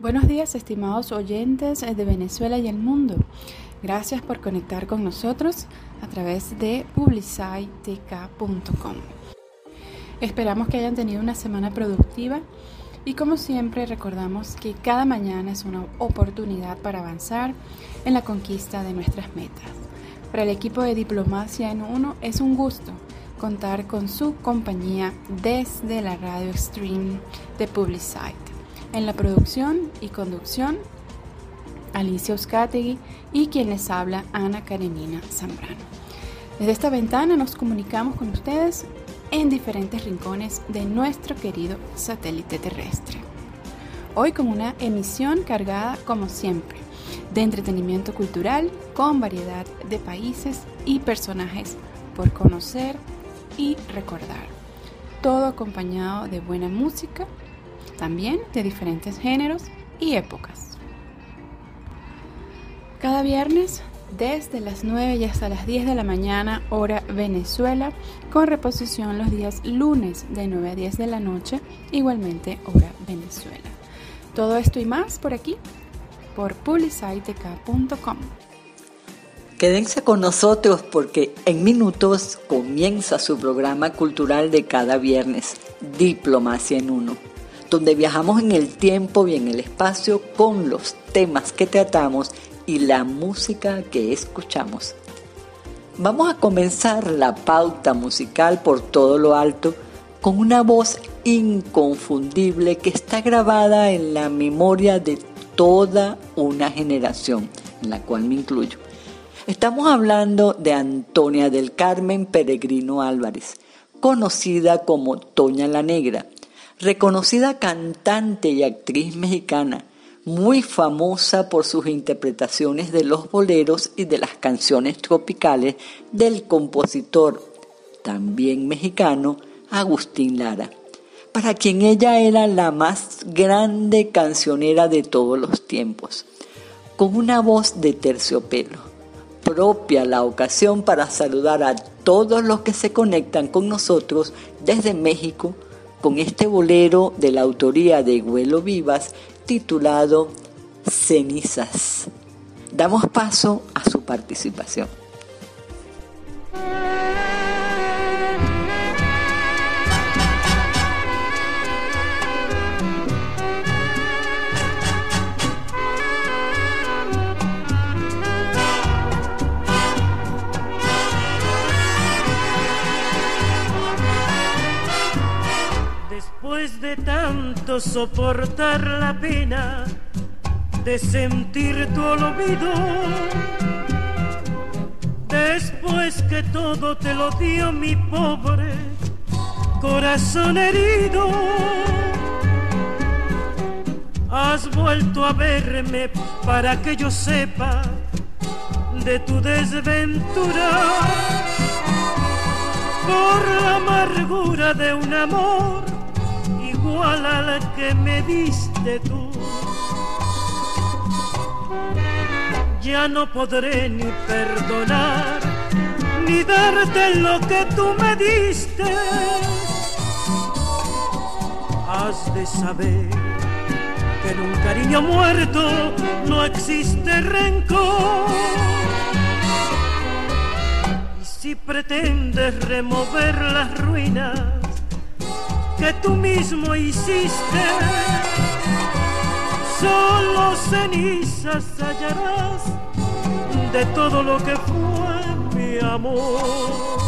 Buenos días, estimados oyentes de Venezuela y el mundo. Gracias por conectar con nosotros a través de publicitek.com. Esperamos que hayan tenido una semana productiva y como siempre recordamos que cada mañana es una oportunidad para avanzar en la conquista de nuestras metas. Para el equipo de Diplomacia en Uno es un gusto contar con su compañía desde la radio stream de Publicite. En la producción y conducción, Alicia Euskategui y quien les habla, Ana Karenina Zambrano. Desde esta ventana nos comunicamos con ustedes en diferentes rincones de nuestro querido satélite terrestre. Hoy con una emisión cargada, como siempre, de entretenimiento cultural con variedad de países y personajes por conocer y recordar. Todo acompañado de buena música también de diferentes géneros y épocas. Cada viernes desde las 9 y hasta las 10 de la mañana hora Venezuela, con reposición los días lunes de 9 a 10 de la noche, igualmente hora Venezuela. Todo esto y más por aquí, por publicitec.com. Quédense con nosotros porque en minutos comienza su programa cultural de cada viernes, Diplomacia en Uno donde viajamos en el tiempo y en el espacio con los temas que tratamos y la música que escuchamos. Vamos a comenzar la pauta musical por todo lo alto con una voz inconfundible que está grabada en la memoria de toda una generación, en la cual me incluyo. Estamos hablando de Antonia del Carmen Peregrino Álvarez, conocida como Toña la Negra, reconocida cantante y actriz mexicana, muy famosa por sus interpretaciones de los boleros y de las canciones tropicales del compositor, también mexicano, Agustín Lara, para quien ella era la más grande cancionera de todos los tiempos, con una voz de terciopelo, propia la ocasión para saludar a todos los que se conectan con nosotros desde México, con este bolero de la autoría de Huelo Vivas titulado Cenizas. Damos paso a su participación. Soportar la pena de sentir tu olvido, después que todo te lo dio mi pobre corazón herido, has vuelto a verme para que yo sepa de tu desventura. Por la amargura de un amor igual a la que me diste tú. Ya no podré ni perdonar, ni darte lo que tú me diste. Has de saber que en un cariño muerto no existe rencor. Y si pretendes remover las ruinas, que tú mismo hiciste. Solo cenizas hallarás de todo lo que fue mi amor.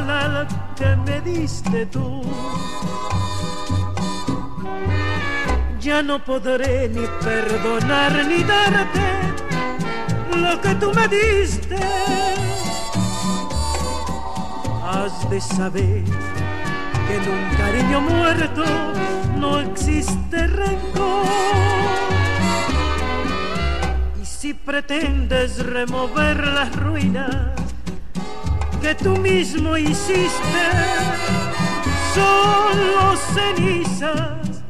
vida que me diste tú. Ya no podré ni perdonar ni darte lo que tú me diste. Has de saber que en un cariño muerto no existe rencor. Y si pretendes remover las ruinas que tú mismo hiciste, solo cenizas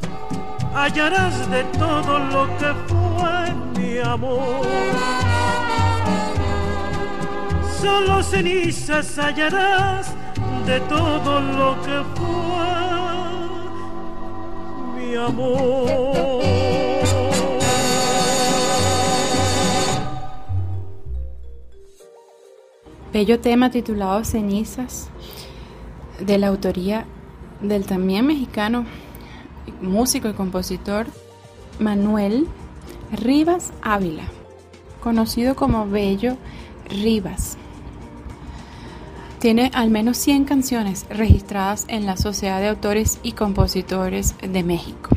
hallarás de todo lo que fue mi amor. Solo cenizas hallarás de todo lo que fue mi amor. Bello tema titulado Cenizas, de la autoría del también mexicano músico y compositor Manuel Rivas Ávila, conocido como Bello Rivas. Tiene al menos 100 canciones registradas en la Sociedad de Autores y Compositores de México.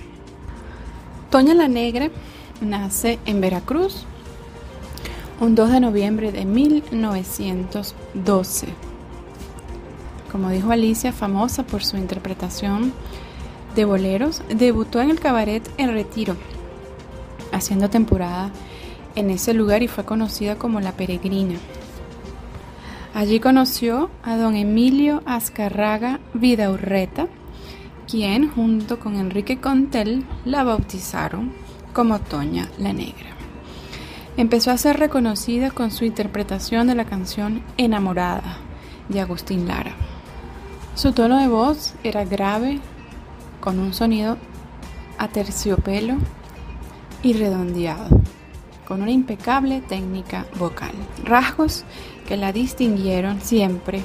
Toña la Negra nace en Veracruz un 2 de noviembre de 1912. Como dijo Alicia, famosa por su interpretación de boleros, debutó en el cabaret El Retiro, haciendo temporada en ese lugar y fue conocida como La Peregrina. Allí conoció a don Emilio Azcarraga Vidaurreta, quien junto con Enrique Contel la bautizaron como Toña la Negra. Empezó a ser reconocida con su interpretación de la canción Enamorada de Agustín Lara. Su tono de voz era grave, con un sonido a terciopelo y redondeado, con una impecable técnica vocal. Rasgos que la distinguieron siempre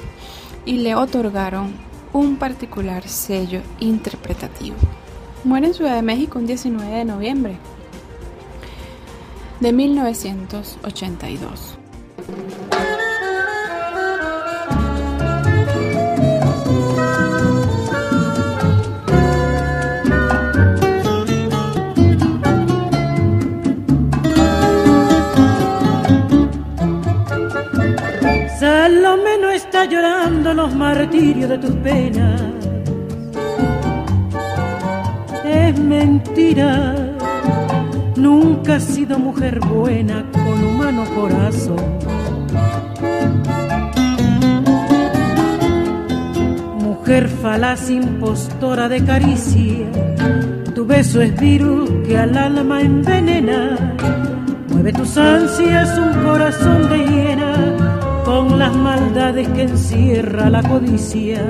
y le otorgaron un particular sello interpretativo. Muere en Ciudad de México un 19 de noviembre de 1982. Salomé no está llorando los martirios de tus penas. Es mentira, nunca has sido mujer buena con humano corazón. Mujer falaz, impostora de caricia, tu beso es virus que al alma envenena. Mueve tus ansias un corazón de hiena con las maldades que encierra la codicia.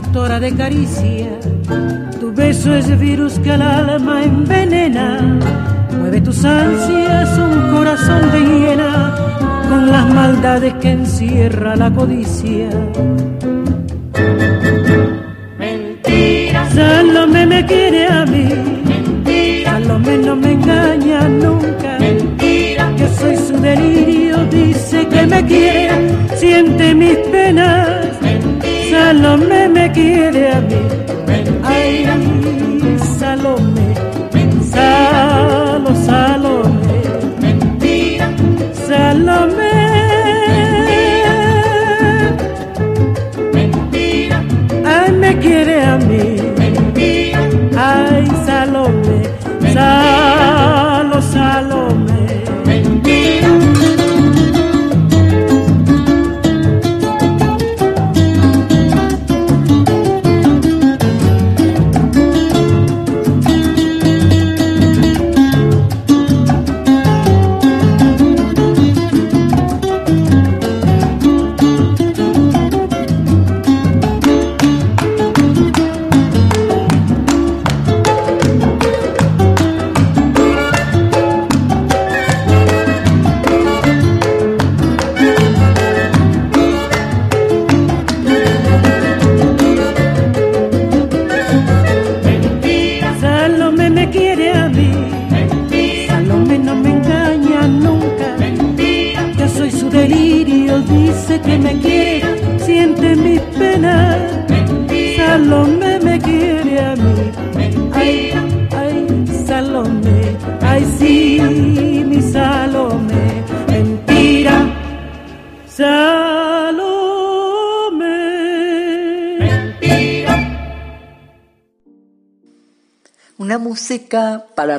Impostora de caricia, tu beso es virus que al alma envenena. Mueve tus ansias un corazón de hiena con las maldades que encierra la codicia. Mentira, Salomé me quiere a mí, mentira, Salomé no me engaña nunca. mentira, Yo soy su delirio, dice que me quiere, siente mis. Salomé me quiere a mí.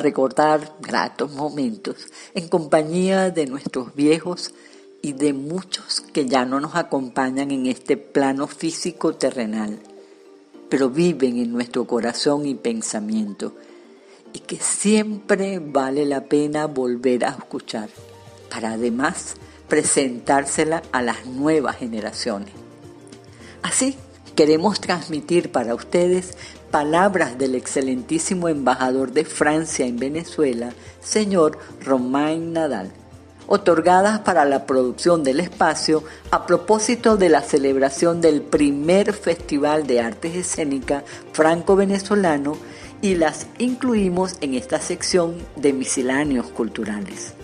Recordar gratos momentos en compañía de nuestros viejos y de muchos que ya no nos acompañan en este plano físico terrenal, pero viven en nuestro corazón y pensamiento y que siempre vale la pena volver a escuchar para además presentársela a las nuevas generaciones. Así queremos transmitir para ustedes palabras del excelentísimo embajador de Francia en Venezuela, señor Romain Nadal, otorgadas para la producción del espacio a propósito de la celebración del primer Festival de Artes Escénicas franco-venezolano y las incluimos en esta sección de misceláneos culturales.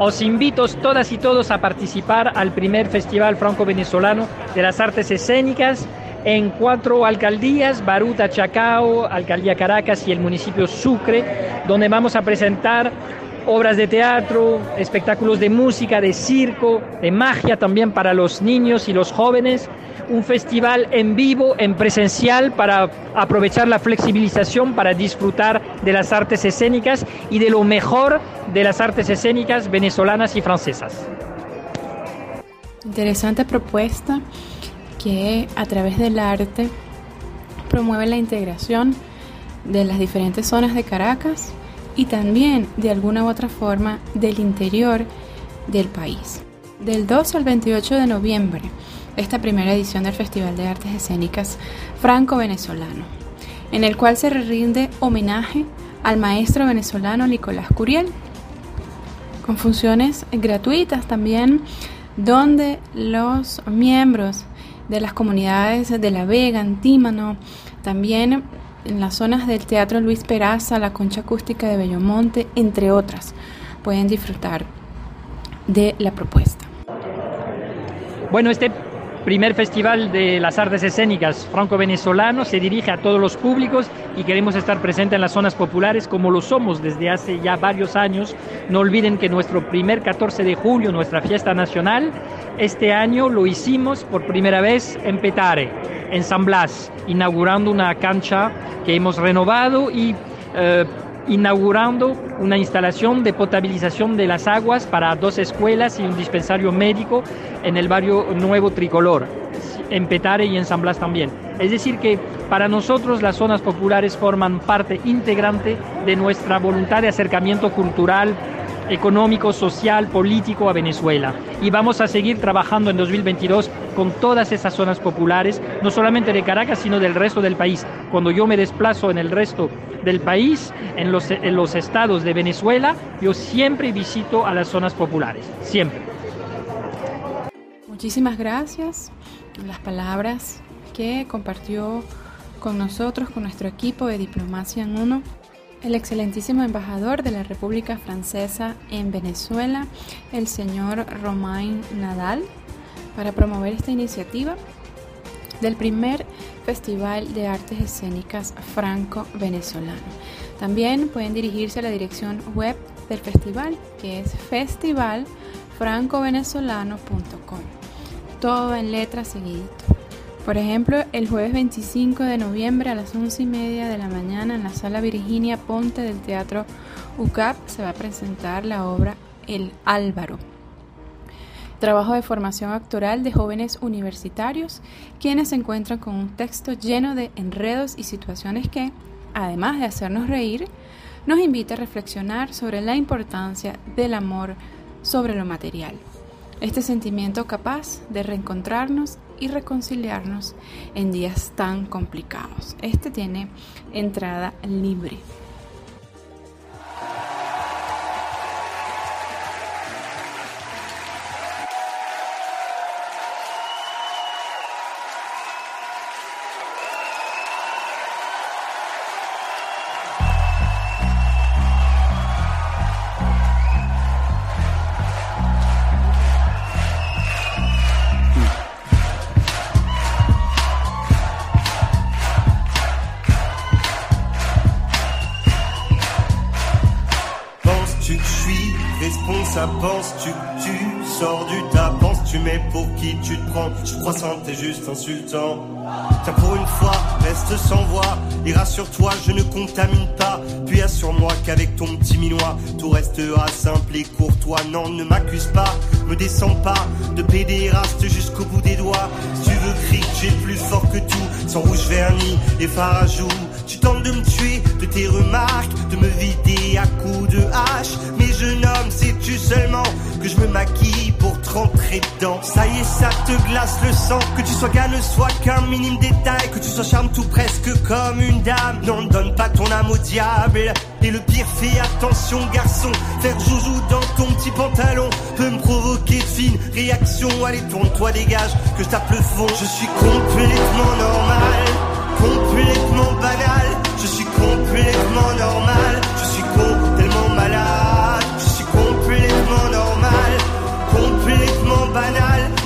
Os invito todas y todos a participar al primer Festival Franco-Venezolano de las Artes Escénicas en cuatro alcaldías, Baruta, Chacao, Alcaldía Caracas y el municipio Sucre, donde vamos a presentar obras de teatro, espectáculos de música, de circo, de magia también para los niños y los jóvenes, un festival en vivo, en presencial, para aprovechar la flexibilización, para disfrutar de las artes escénicas y de lo mejor de las artes escénicas venezolanas y francesas. Interesante propuesta que a través del arte promueve la integración de las diferentes zonas de Caracas y también de alguna u otra forma del interior del país. Del 12 al 28 de noviembre, esta primera edición del Festival de Artes Escénicas Franco-Venezolano, en el cual se rinde homenaje al maestro venezolano Nicolás Curiel, con funciones gratuitas también, donde los miembros de las comunidades de La Vega, Antímano, también en las zonas del Teatro Luis Peraza, la Concha Acústica de Bellomonte, entre otras, pueden disfrutar de la propuesta. Bueno, este primer festival de las artes escénicas franco-venezolano se dirige a todos los públicos y queremos estar presentes en las zonas populares como lo somos desde hace ya varios años. No olviden que nuestro primer 14 de julio, nuestra fiesta nacional, este año lo hicimos por primera vez en Petare, en San Blas, inaugurando una cancha que hemos renovado y eh, inaugurando una instalación de potabilización de las aguas para dos escuelas y un dispensario médico en el barrio Nuevo Tricolor, en Petare y en San Blas también. Es decir, que para nosotros las zonas populares forman parte integrante de nuestra voluntad de acercamiento cultural, económico, social, político a Venezuela. Y vamos a seguir trabajando en 2022 con todas esas zonas populares, no solamente de Caracas, sino del resto del país. Cuando yo me desplazo en el resto del país, en los, en los estados de Venezuela, yo siempre visito a las zonas populares, siempre. Muchísimas gracias las palabras que compartió con nosotros, con nuestro equipo de Diplomacia en Uno, el excelentísimo embajador de la República Francesa en Venezuela, el señor Romain Nadal, para promover esta iniciativa del primer Festival de Artes Escénicas Franco-Venezolano. También pueden dirigirse a la dirección web del festival, que es festivalfrancovenezolano.com. Todo en letras seguidito. Por ejemplo, el jueves 25 de noviembre a las 11 y media de la mañana en la sala Virginia Ponte del Teatro UCAP se va a presentar la obra El Álvaro. Trabajo de formación actoral de jóvenes universitarios, quienes se encuentran con un texto lleno de enredos y situaciones que, además de hacernos reír, nos invita a reflexionar sobre la importancia del amor sobre lo material. Este sentimiento capaz de reencontrarnos y reconciliarnos en días tan complicados. Este tiene entrada libre. t'es juste insultant. Tiens, pour une fois, reste sans voix. Et rassure-toi je ne contamine pas. Puis assure-moi qu'avec ton petit minois, tout restera simple et courtois. Non, ne m'accuse pas, me descends pas. De pédéraste jusqu'au bout des doigts. Si tu veux crier, j'ai plus fort que tout. Sans rouge vernis et farajou. Tu tentes de me tuer, de tes remarques, de me vider à coups de hache. Mais jeune homme, sais-tu seulement je me maquille pour te rentrer dedans Ça y est, ça te glace le sang Que tu sois gars ne soit qu'un minime détail Que tu sois charme tout presque comme une dame Non, ne donne pas ton âme au diable et le pire, fais attention, garçon. Faire joujou dans ton petit pantalon peut me provoquer de fines réactions. Allez, tourne-toi, dégage, que je tape le fond. Je suis complètement normal, complètement banal. Je suis complètement normal,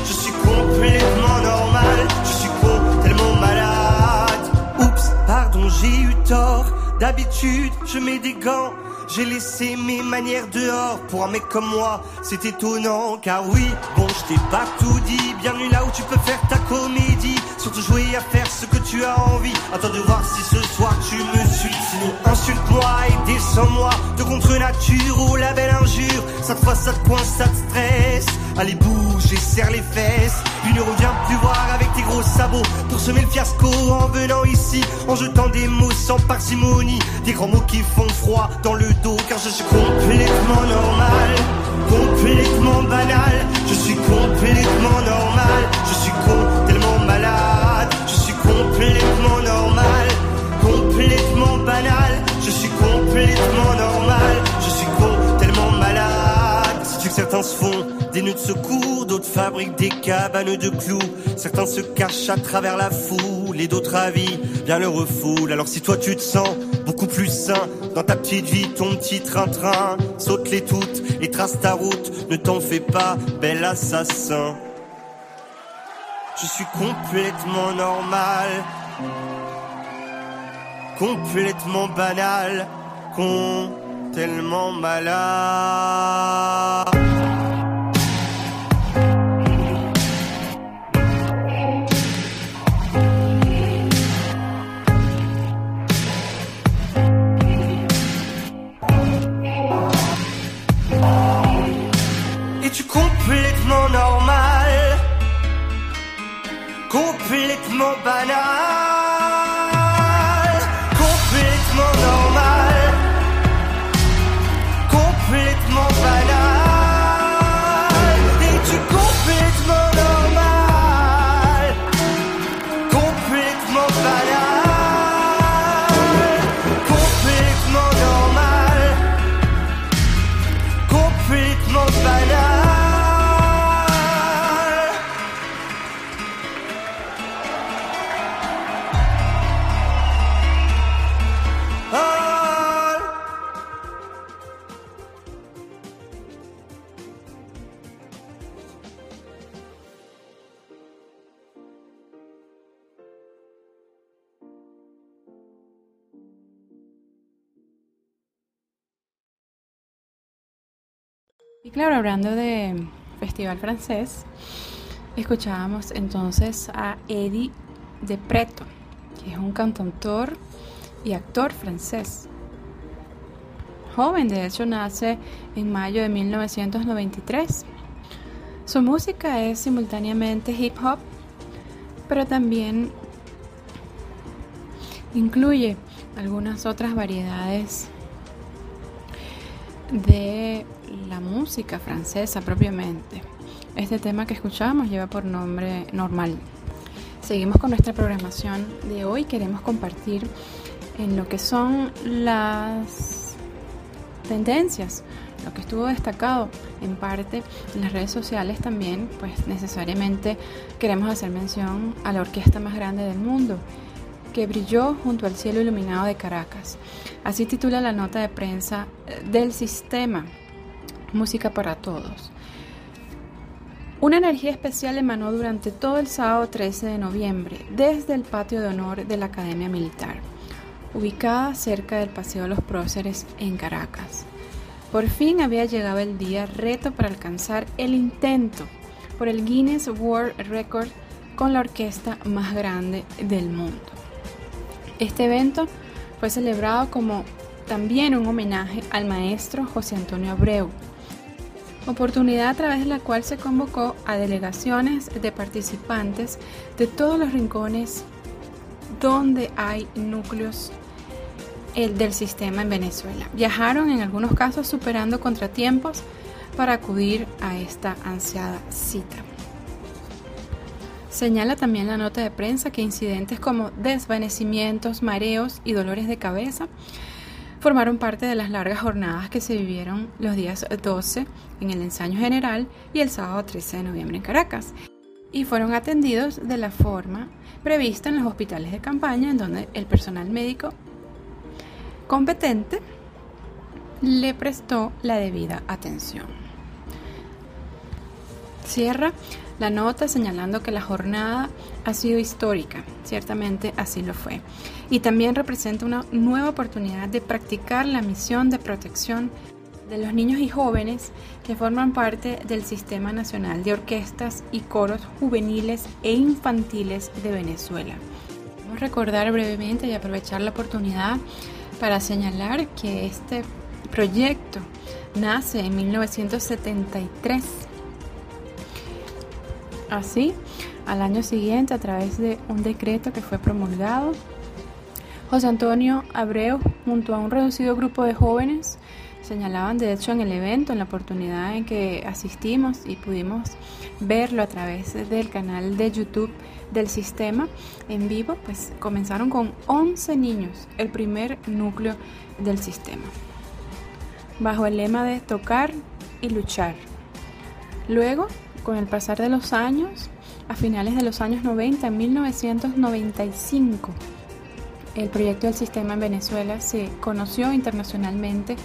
Je suis complètement normal, je suis complètement malade. Oups, pardon, j'ai eu tort. D'habitude, je mets des gants. J'ai laissé mes manières dehors pour un mec comme moi, c'est étonnant car oui, bon je t'ai pas tout dit, bienvenue là où tu peux faire ta comédie, surtout jouer à faire ce que tu as envie, attends de voir si ce soir tu me suis, sinon insulte-moi et descends-moi. De contre nature ou la belle injure, cette fois ça te coince, ça te stresse, allez bouge et serre les fesses, puis ne reviens plus voir avec tes gros sabots. Pour semer le fiasco en venant ici, en jetant des mots sans parcimonie, des grands mots qui font froid dans le dos car je suis complètement normal, complètement banal, je suis complètement normal, je suis tellement malade, je suis complètement normal, complètement banal, je suis complètement normal, je suis que certains se font des nœuds de secours, d'autres fabriquent des cabanes de clous, certains se cachent à travers la foule et d'autres avis bien le refoulent. Alors si toi tu te sens beaucoup plus sain dans ta petite vie, ton petit train-train. Saute-les toutes et trace ta route, ne t'en fais pas, bel assassin. Je suis complètement normal, complètement banal, con, tellement malade. Es-tu complètement normal? Complètement banal? Claro, hablando de festival francés, escuchábamos entonces a Eddie de Preto, que es un cantautor y actor francés. Joven, de hecho, nace en mayo de 1993. Su música es simultáneamente hip hop, pero también incluye algunas otras variedades de la música francesa propiamente. Este tema que escuchamos lleva por nombre Normal. Seguimos con nuestra programación de hoy. Queremos compartir en lo que son las tendencias, lo que estuvo destacado en parte en las redes sociales también, pues necesariamente queremos hacer mención a la orquesta más grande del mundo, que brilló junto al cielo iluminado de Caracas. Así titula la nota de prensa eh, del sistema Música para Todos. Una energía especial emanó durante todo el sábado 13 de noviembre desde el patio de honor de la Academia Militar, ubicada cerca del Paseo de los Próceres en Caracas. Por fin había llegado el día reto para alcanzar el intento por el Guinness World Record con la orquesta más grande del mundo. Este evento fue celebrado como también un homenaje al maestro José Antonio Abreu, oportunidad a través de la cual se convocó a delegaciones de participantes de todos los rincones donde hay núcleos del sistema en Venezuela. Viajaron en algunos casos superando contratiempos para acudir a esta ansiada cita. Señala también la nota de prensa que incidentes como desvanecimientos, mareos y dolores de cabeza formaron parte de las largas jornadas que se vivieron los días 12 en el ensayo general y el sábado 13 de noviembre en Caracas, y fueron atendidos de la forma prevista en los hospitales de campaña, en donde el personal médico competente le prestó la debida atención. Cierra la nota señalando que la jornada ha sido histórica, ciertamente así lo fue, y también representa una nueva oportunidad de practicar la misión de protección de los niños y jóvenes que forman parte del Sistema Nacional de Orquestas y Coros Juveniles e Infantiles de Venezuela. Vamos a recordar brevemente y aprovechar la oportunidad para señalar que este proyecto nace en 1973 Así, al año siguiente, a través de un decreto que fue promulgado, José Antonio Abreu, junto a un reducido grupo de jóvenes, señalaban de hecho en el evento, en la oportunidad en que asistimos y pudimos verlo a través del canal de YouTube del sistema en vivo, pues comenzaron con 11 niños, el primer núcleo del sistema, bajo el lema de tocar y luchar. Luego con el pasar de los años, a finales de los años 90, en 1995, el proyecto del sistema en Venezuela se conoció internacionalmente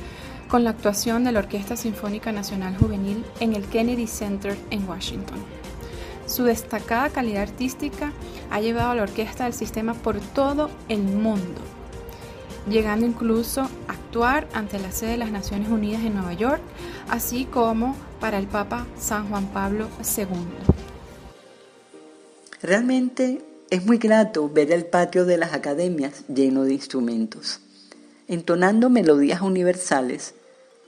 con la actuación de la Orquesta Sinfónica Nacional Juvenil en el Kennedy Center en Washington. Su destacada calidad artística ha llevado a la orquesta del sistema por todo el mundo, llegando incluso a ante la sede de las Naciones Unidas en Nueva York, así como para el Papa San Juan Pablo II. Realmente es muy grato ver el patio de las academias lleno de instrumentos, entonando melodías universales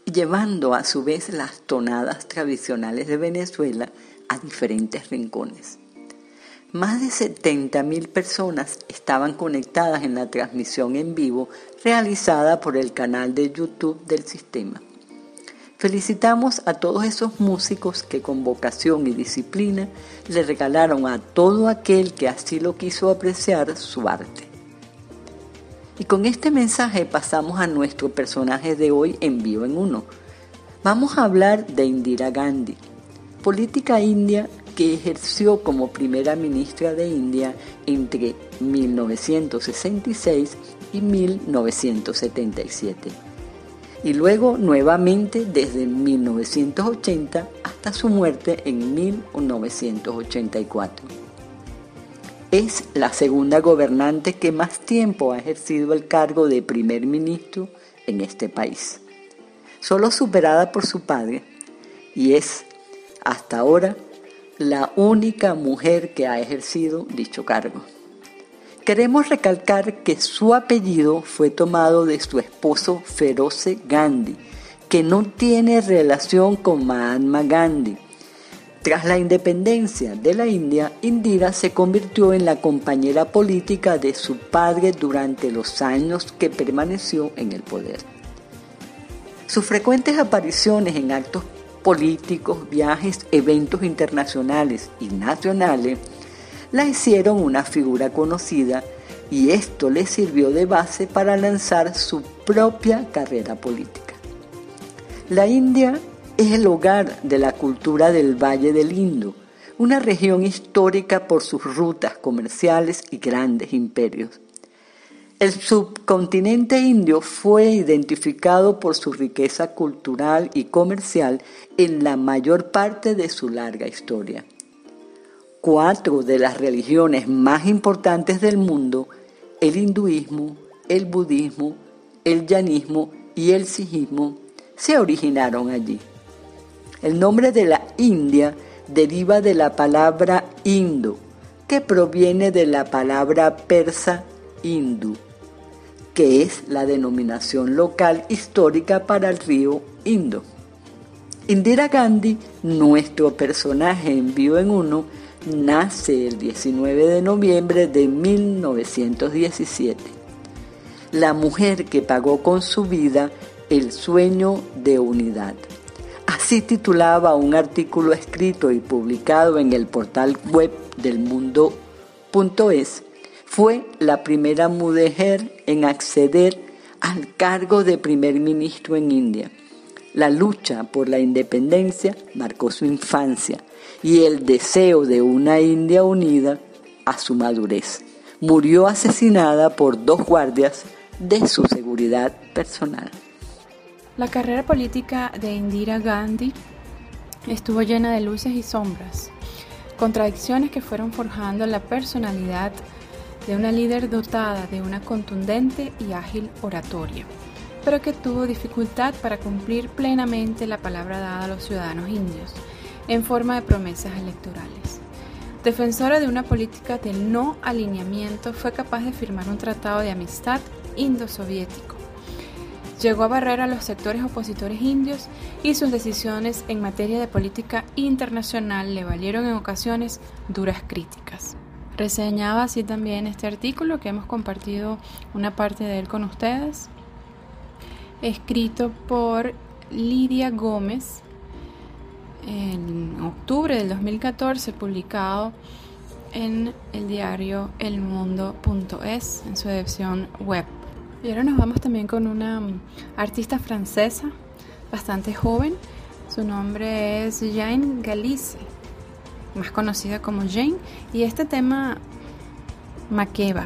y llevando a su vez las tonadas tradicionales de Venezuela a diferentes rincones. Más de 70.000 personas estaban conectadas en la transmisión en vivo realizada por el canal de YouTube del sistema. Felicitamos a todos esos músicos que con vocación y disciplina le regalaron a todo aquel que así lo quiso apreciar su arte. Y con este mensaje pasamos a nuestro personaje de hoy en vivo en uno. Vamos a hablar de Indira Gandhi, política india que ejerció como primera ministra de India entre 1966 y 1977. Y luego nuevamente desde 1980 hasta su muerte en 1984. Es la segunda gobernante que más tiempo ha ejercido el cargo de primer ministro en este país, solo superada por su padre, y es hasta ahora la única mujer que ha ejercido dicho cargo. Queremos recalcar que su apellido fue tomado de su esposo Feroce Gandhi, que no tiene relación con Mahatma Gandhi. Tras la independencia de la India, Indira se convirtió en la compañera política de su padre durante los años que permaneció en el poder. Sus frecuentes apariciones en actos políticos, viajes, eventos internacionales y nacionales, la hicieron una figura conocida y esto le sirvió de base para lanzar su propia carrera política. La India es el hogar de la cultura del Valle del Indo, una región histórica por sus rutas comerciales y grandes imperios. El subcontinente indio fue identificado por su riqueza cultural y comercial en la mayor parte de su larga historia. Cuatro de las religiones más importantes del mundo, el hinduismo, el budismo, el yanismo y el sijismo, se originaron allí. El nombre de la India deriva de la palabra indo, que proviene de la palabra persa hindu, que es la denominación local histórica para el río Indo. Indira Gandhi, nuestro personaje en Vivo en Uno, nace el 19 de noviembre de 1917. La mujer que pagó con su vida el sueño de unidad. Así titulaba un artículo escrito y publicado en el portal web del mundo.es. Fue la primera mujer en acceder al cargo de primer ministro en India. La lucha por la independencia marcó su infancia y el deseo de una India unida a su madurez. Murió asesinada por dos guardias de su seguridad personal. La carrera política de Indira Gandhi estuvo llena de luces y sombras, contradicciones que fueron forjando la personalidad de una líder dotada de una contundente y ágil oratoria, pero que tuvo dificultad para cumplir plenamente la palabra dada a los ciudadanos indios en forma de promesas electorales. Defensora de una política de no alineamiento, fue capaz de firmar un tratado de amistad indo-soviético. Llegó a barrer a los sectores opositores indios y sus decisiones en materia de política internacional le valieron en ocasiones duras críticas. Reseñaba así también este artículo que hemos compartido una parte de él con ustedes, escrito por Lidia Gómez en octubre del 2014, publicado en el diario elmundo.es en su edición web. Y ahora nos vamos también con una artista francesa bastante joven. Su nombre es Jane Galice, más conocida como Jane, y este tema Makeba.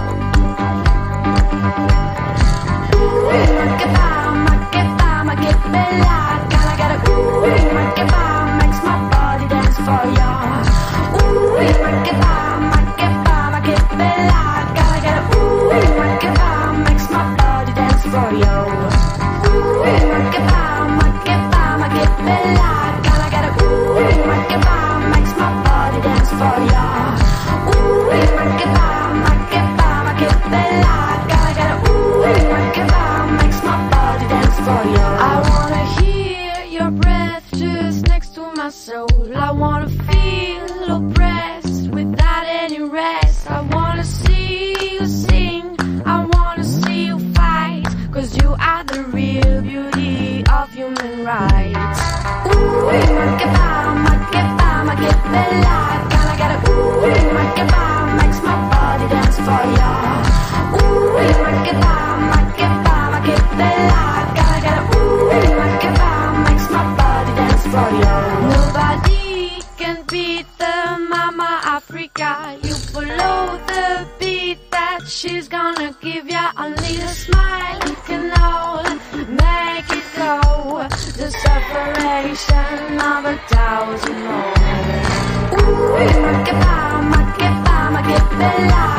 Uy, ma che fama, che fama, che bella.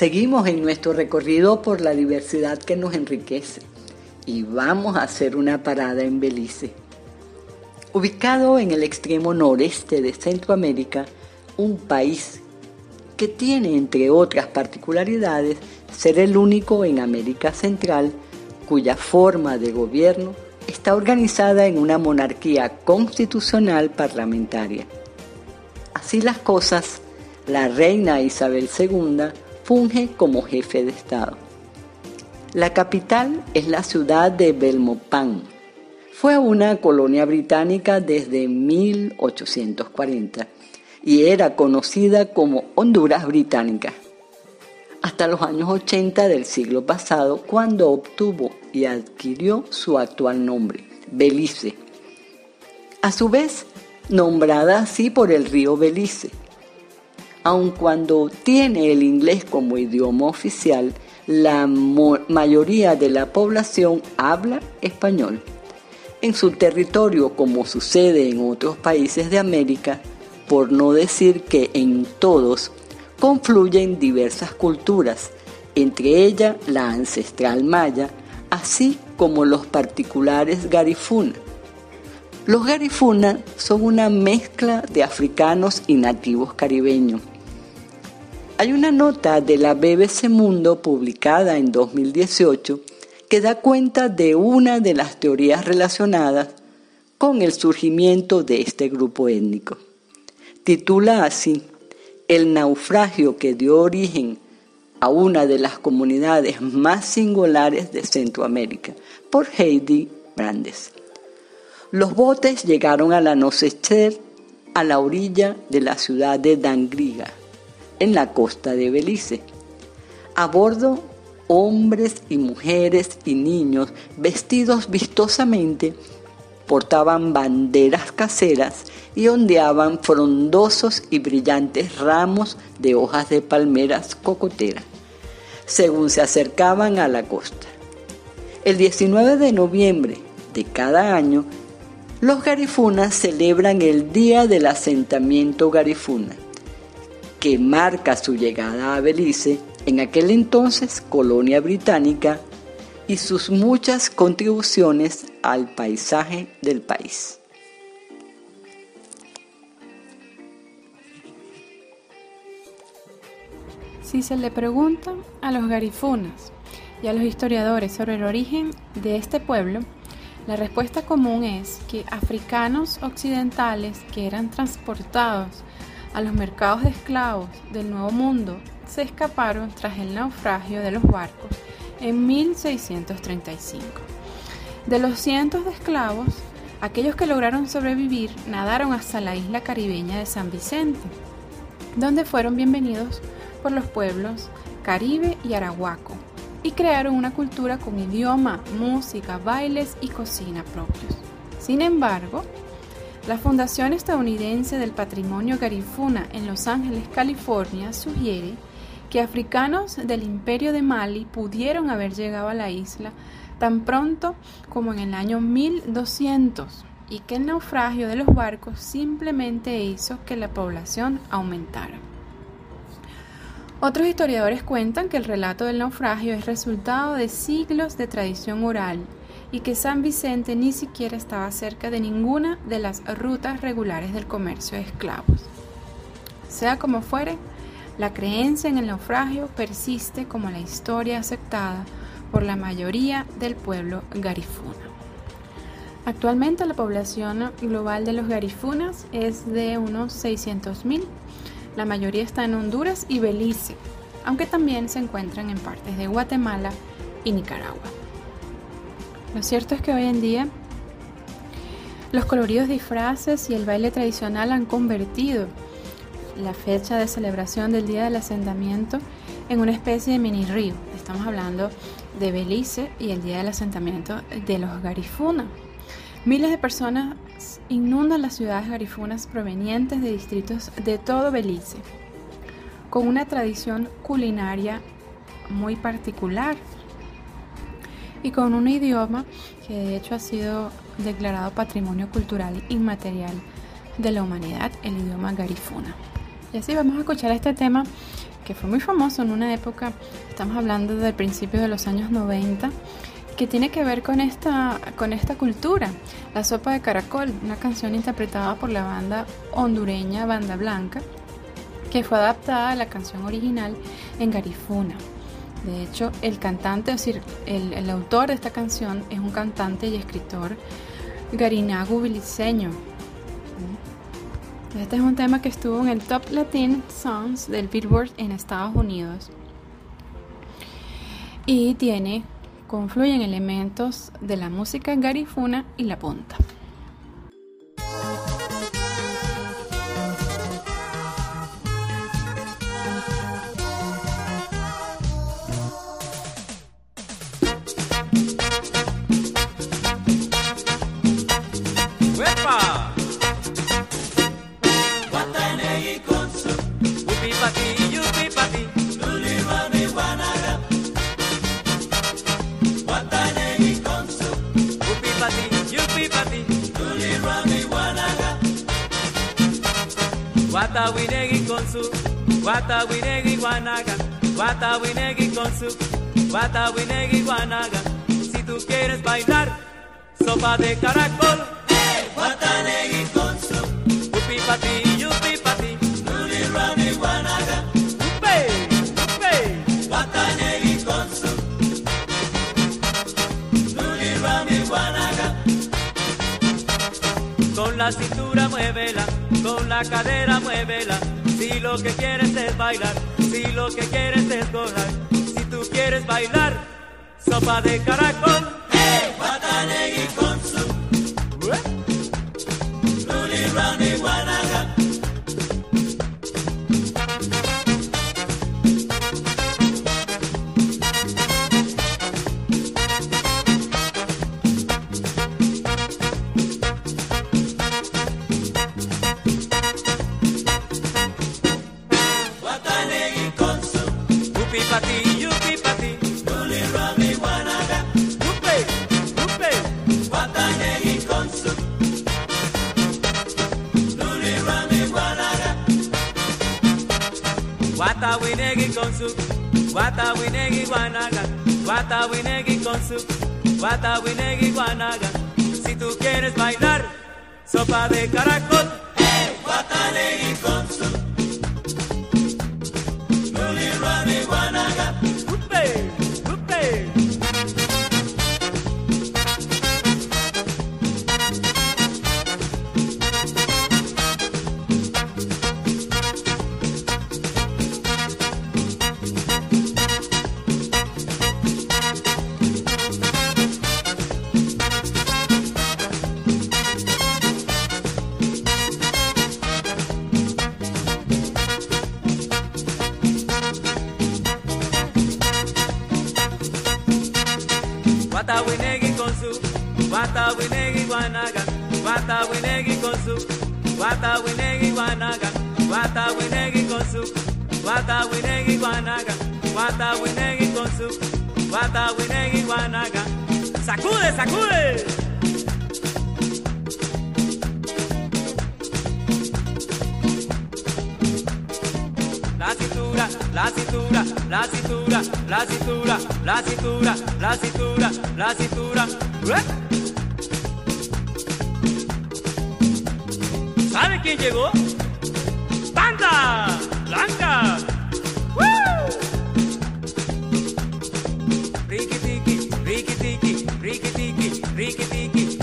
Seguimos en nuestro recorrido por la diversidad que nos enriquece y vamos a hacer una parada en Belice. Ubicado en el extremo noreste de Centroamérica, un país que tiene, entre otras particularidades, ser el único en América Central cuya forma de gobierno está organizada en una monarquía constitucional parlamentaria. Así las cosas, la reina Isabel II funge como jefe de Estado. La capital es la ciudad de Belmopan. Fue una colonia británica desde 1840 y era conocida como Honduras Británica hasta los años 80 del siglo pasado, cuando obtuvo y adquirió su actual nombre, Belice. A su vez, nombrada así por el río Belice. Aun cuando tiene el inglés como idioma oficial, la mayoría de la población habla español. En su territorio, como sucede en otros países de América, por no decir que en todos, confluyen diversas culturas, entre ellas la ancestral maya, así como los particulares garifuna. Los garifuna son una mezcla de africanos y nativos caribeños. Hay una nota de la BBC Mundo publicada en 2018 que da cuenta de una de las teorías relacionadas con el surgimiento de este grupo étnico. Titula así el naufragio que dio origen a una de las comunidades más singulares de Centroamérica, por Heidi Brandes. Los botes llegaron a la anochecer a la orilla de la ciudad de Dangriga, en la costa de Belice. A bordo, hombres y mujeres y niños vestidos vistosamente portaban banderas caseras y ondeaban frondosos y brillantes ramos de hojas de palmeras cocoteras, según se acercaban a la costa. El 19 de noviembre de cada año, los garifunas celebran el Día del Asentamiento Garifuna, que marca su llegada a Belice, en aquel entonces colonia británica, y sus muchas contribuciones al paisaje del país. Si se le pregunta a los garifunas y a los historiadores sobre el origen de este pueblo, la respuesta común es que africanos occidentales que eran transportados a los mercados de esclavos del Nuevo Mundo se escaparon tras el naufragio de los barcos en 1635. De los cientos de esclavos, aquellos que lograron sobrevivir nadaron hasta la isla caribeña de San Vicente, donde fueron bienvenidos por los pueblos Caribe y Arahuaco y crearon una cultura con idioma, música, bailes y cocina propios. Sin embargo, la Fundación Estadounidense del Patrimonio Garifuna en Los Ángeles, California, sugiere que africanos del imperio de Mali pudieron haber llegado a la isla tan pronto como en el año 1200 y que el naufragio de los barcos simplemente hizo que la población aumentara. Otros historiadores cuentan que el relato del naufragio es resultado de siglos de tradición oral y que San Vicente ni siquiera estaba cerca de ninguna de las rutas regulares del comercio de esclavos. Sea como fuere, la creencia en el naufragio persiste como la historia aceptada por la mayoría del pueblo garifuna. Actualmente la población global de los garifunas es de unos 600.000 la mayoría está en Honduras y Belice, aunque también se encuentran en partes de Guatemala y Nicaragua. Lo cierto es que hoy en día los coloridos disfraces y el baile tradicional han convertido la fecha de celebración del Día del Asentamiento en una especie de mini río. Estamos hablando de Belice y el Día del Asentamiento de los Garifuna. Miles de personas inundan las ciudades garifunas provenientes de distritos de todo Belice, con una tradición culinaria muy particular y con un idioma que de hecho ha sido declarado Patrimonio Cultural Inmaterial de la Humanidad, el idioma garifuna. Y así vamos a escuchar este tema que fue muy famoso en una época, estamos hablando del principio de los años 90, que tiene que ver con esta, con esta cultura. La sopa de caracol, una canción interpretada por la banda hondureña Banda Blanca, que fue adaptada a la canción original en Garifuna. De hecho, el cantante, es decir, el, el autor de esta canción es un cantante y escritor garinagu biliseño. Este es un tema que estuvo en el Top Latin Songs del Billboard en Estados Unidos. Y tiene, confluyen elementos de la música garifuna y la punta. Si lo que quieres es gozar, si tú quieres bailar, sopa de caracol.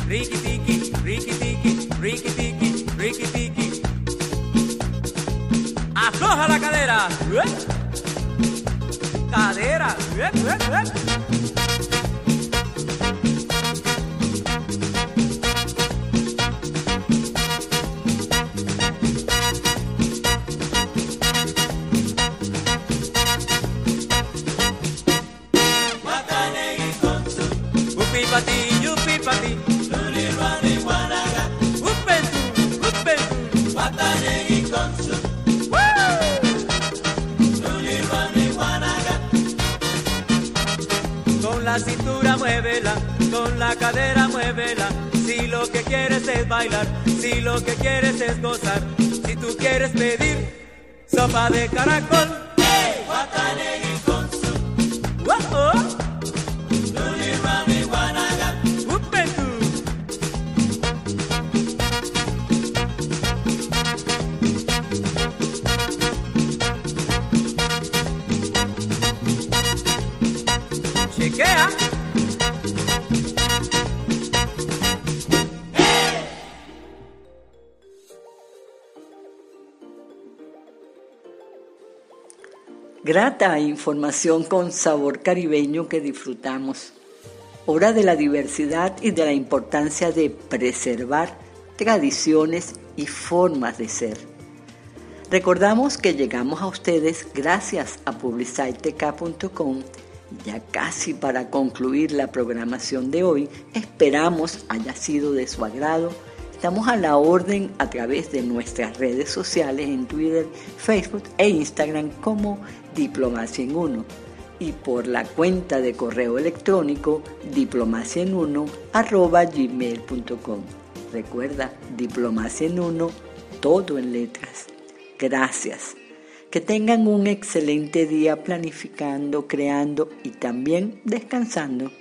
Riki tiki, riki tiki, riki tiki, riki tiki. La cadera. Cadera. Cadera muévela. Si lo que quieres es bailar, si lo que quieres es gozar, si tú quieres pedir sopa de caracol, Grata información con sabor caribeño que disfrutamos. Hora de la diversidad y de la importancia de preservar tradiciones y formas de ser. Recordamos que llegamos a ustedes gracias a publiciteca.com. Ya casi para concluir la programación de hoy, esperamos haya sido de su agrado Estamos a la orden a través de nuestras redes sociales en Twitter, Facebook e Instagram como Diplomacia en Uno y por la cuenta de correo electrónico diplomacia en uno arroba gmail.com. Recuerda, diplomacia en uno, todo en letras. Gracias. Que tengan un excelente día planificando, creando y también descansando.